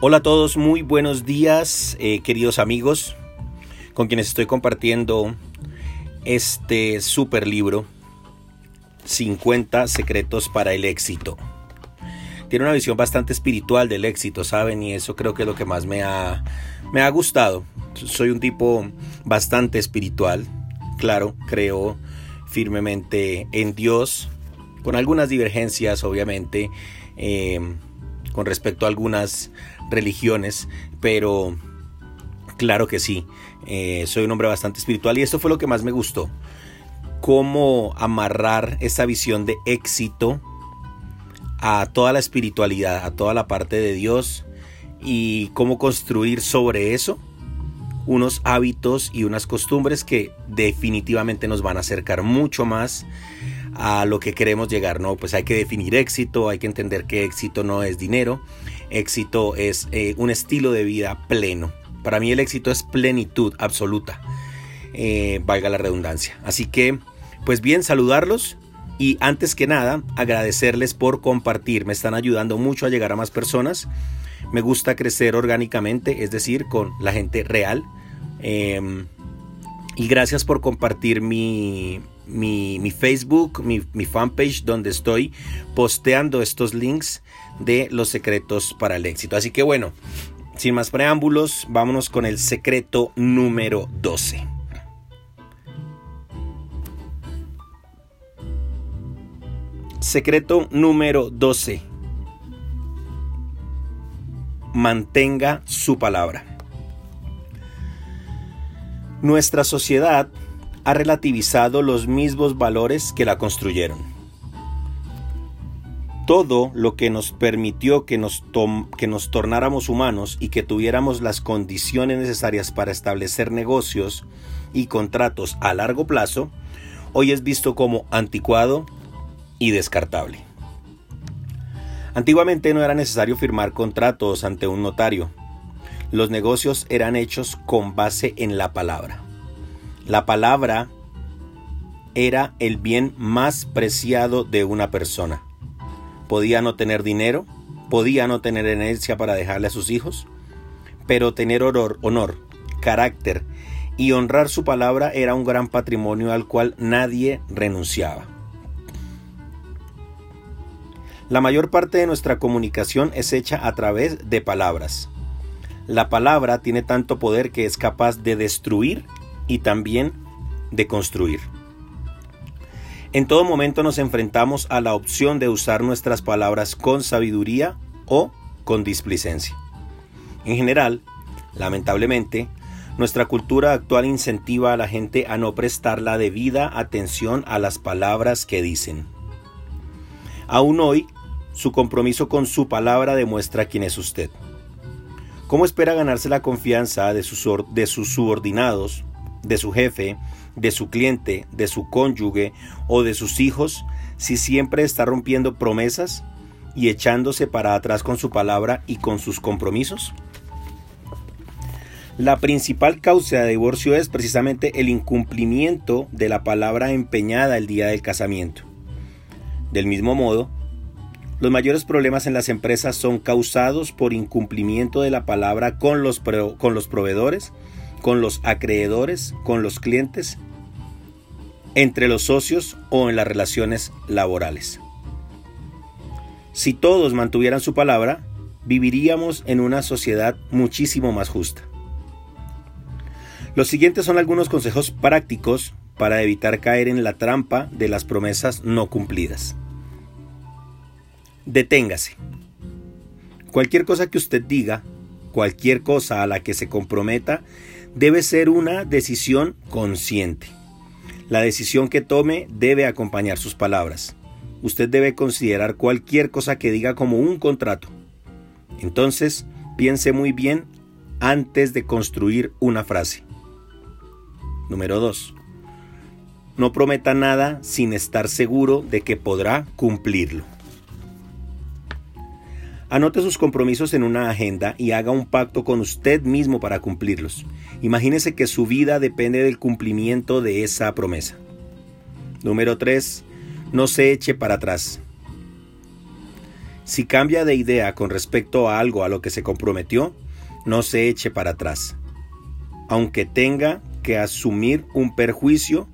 Hola a todos, muy buenos días, eh, queridos amigos, con quienes estoy compartiendo este super libro, 50 secretos para el éxito. Tiene una visión bastante espiritual del éxito, ¿saben? Y eso creo que es lo que más me ha, me ha gustado. Soy un tipo bastante espiritual, claro, creo firmemente en Dios, con algunas divergencias, obviamente, eh, con respecto a algunas religiones, pero claro que sí, eh, soy un hombre bastante espiritual y esto fue lo que más me gustó, cómo amarrar esa visión de éxito a toda la espiritualidad, a toda la parte de Dios y cómo construir sobre eso unos hábitos y unas costumbres que definitivamente nos van a acercar mucho más a lo que queremos llegar, ¿no? Pues hay que definir éxito, hay que entender que éxito no es dinero, éxito es eh, un estilo de vida pleno. Para mí el éxito es plenitud absoluta, eh, valga la redundancia. Así que, pues bien, saludarlos y antes que nada agradecerles por compartir, me están ayudando mucho a llegar a más personas. Me gusta crecer orgánicamente, es decir, con la gente real. Em, y gracias por compartir mi, mi, Facebook, mi, mi, fanpage, donde estoy posteando estos links de los secretos para el éxito. Así que bueno, sin más preámbulos, vámonos con el secreto número 12. Secreto número 12. Mantenga su palabra. Nuestra sociedad ha relativizado los mismos valores que la construyeron. Todo lo que nos permitió que nos, que nos tornáramos humanos y que tuviéramos las condiciones necesarias para establecer negocios y contratos a largo plazo, hoy es visto como anticuado y descartable. Antiguamente no era necesario firmar contratos ante un notario. Los negocios eran hechos con base en la palabra. La palabra era el bien más preciado de una persona. Podía no tener dinero, podía no tener herencia para dejarle a sus hijos, pero tener honor, honor, carácter y honrar su palabra era un gran patrimonio al cual nadie renunciaba. La mayor parte de nuestra comunicación es hecha a través de palabras. La palabra tiene tanto poder que es capaz de destruir y también de construir. En todo momento nos enfrentamos a la opción de usar nuestras palabras con sabiduría o con displicencia. En general, lamentablemente, nuestra cultura actual incentiva a la gente a no prestar la debida atención a las palabras que dicen. Aún hoy, su compromiso con su palabra demuestra quién es usted. ¿Cómo espera ganarse la confianza de sus, de sus subordinados de su jefe, de su cliente, de su cónyuge o de sus hijos si siempre está rompiendo promesas y echándose para atrás con su palabra y con sus compromisos? La principal causa de divorcio es precisamente el incumplimiento de la palabra empeñada el día del casamiento. Del mismo modo, los mayores problemas en las empresas son causados por incumplimiento de la palabra con los, con los proveedores con los acreedores, con los clientes, entre los socios o en las relaciones laborales. Si todos mantuvieran su palabra, viviríamos en una sociedad muchísimo más justa. Los siguientes son algunos consejos prácticos para evitar caer en la trampa de las promesas no cumplidas. Deténgase. Cualquier cosa que usted diga, cualquier cosa a la que se comprometa, debe ser una decisión consciente. La decisión que tome debe acompañar sus palabras. Usted debe considerar cualquier cosa que diga como un contrato. Entonces, piense muy bien antes de construir una frase. Número 2. No prometa nada sin estar seguro de que podrá cumplirlo. Anote sus compromisos en una agenda y haga un pacto con usted mismo para cumplirlos. Imagínese que su vida depende del cumplimiento de esa promesa. Número 3. No se eche para atrás. Si cambia de idea con respecto a algo a lo que se comprometió, no se eche para atrás. Aunque tenga que asumir un perjuicio,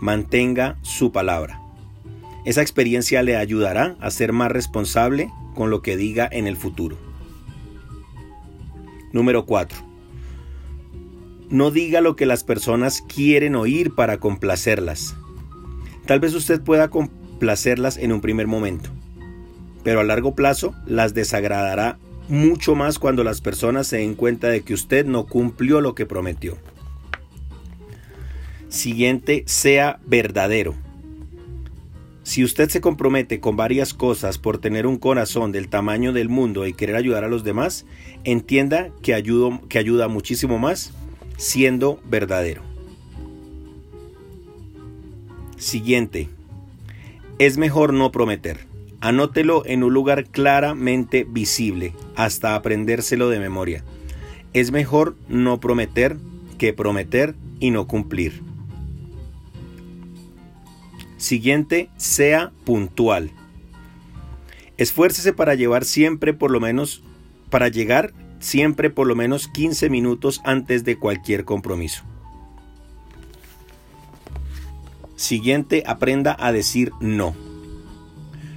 mantenga su palabra. Esa experiencia le ayudará a ser más responsable con lo que diga en el futuro. Número 4. No diga lo que las personas quieren oír para complacerlas. Tal vez usted pueda complacerlas en un primer momento, pero a largo plazo las desagradará mucho más cuando las personas se den cuenta de que usted no cumplió lo que prometió. Siguiente, sea verdadero. Si usted se compromete con varias cosas por tener un corazón del tamaño del mundo y querer ayudar a los demás, entienda que, que ayuda muchísimo más siendo verdadero. Siguiente. Es mejor no prometer. Anótelo en un lugar claramente visible hasta aprendérselo de memoria. Es mejor no prometer que prometer y no cumplir. Siguiente, sea puntual. Esfuércese para llevar siempre por lo menos para llegar siempre por lo menos 15 minutos antes de cualquier compromiso. Siguiente, aprenda a decir no.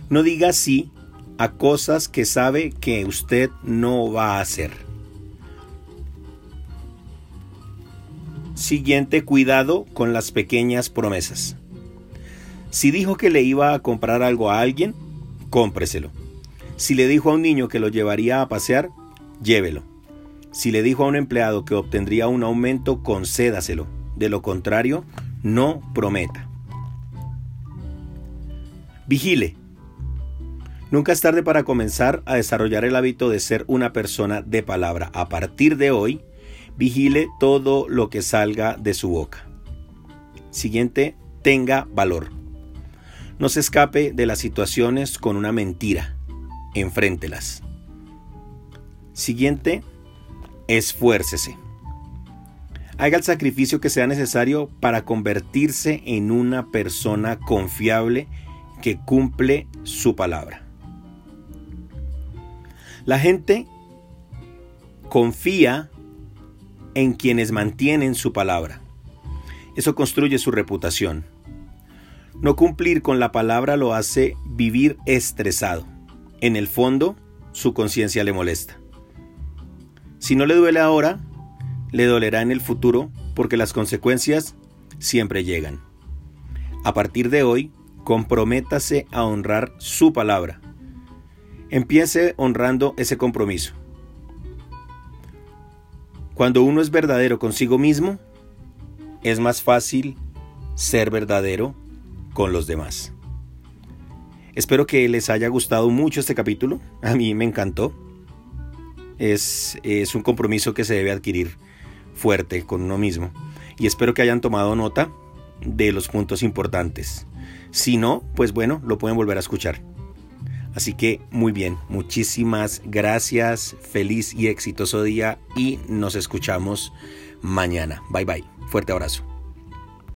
No diga sí a cosas que sabe que usted no va a hacer. Siguiente, cuidado con las pequeñas promesas. Si dijo que le iba a comprar algo a alguien, cómpreselo. Si le dijo a un niño que lo llevaría a pasear, llévelo. Si le dijo a un empleado que obtendría un aumento, concédaselo. De lo contrario, no prometa. Vigile. Nunca es tarde para comenzar a desarrollar el hábito de ser una persona de palabra. A partir de hoy, vigile todo lo que salga de su boca. Siguiente, tenga valor. No se escape de las situaciones con una mentira. Enfréntelas. Siguiente, esfuércese. Haga el sacrificio que sea necesario para convertirse en una persona confiable que cumple su palabra. La gente confía en quienes mantienen su palabra. Eso construye su reputación. No cumplir con la palabra lo hace vivir estresado. En el fondo, su conciencia le molesta. Si no le duele ahora, le dolerá en el futuro porque las consecuencias siempre llegan. A partir de hoy, comprométase a honrar su palabra Empiece honrando ese compromiso. Cuando uno es verdadero consigo mismo, es más fácil ser verdadero con los demás. Espero que les haya gustado mucho este capítulo. A mí me encantó. Es, es, un compromiso que se debe adquirir fuerte con uno mismo. Y espero que hayan tomado nota de los puntos importantes. Si no, pues bueno, lo pueden volver a escuchar. Así que muy bien, muchísimas gracias, feliz y exitoso día y nos escuchamos mañana. Bye bye, fuerte abrazo.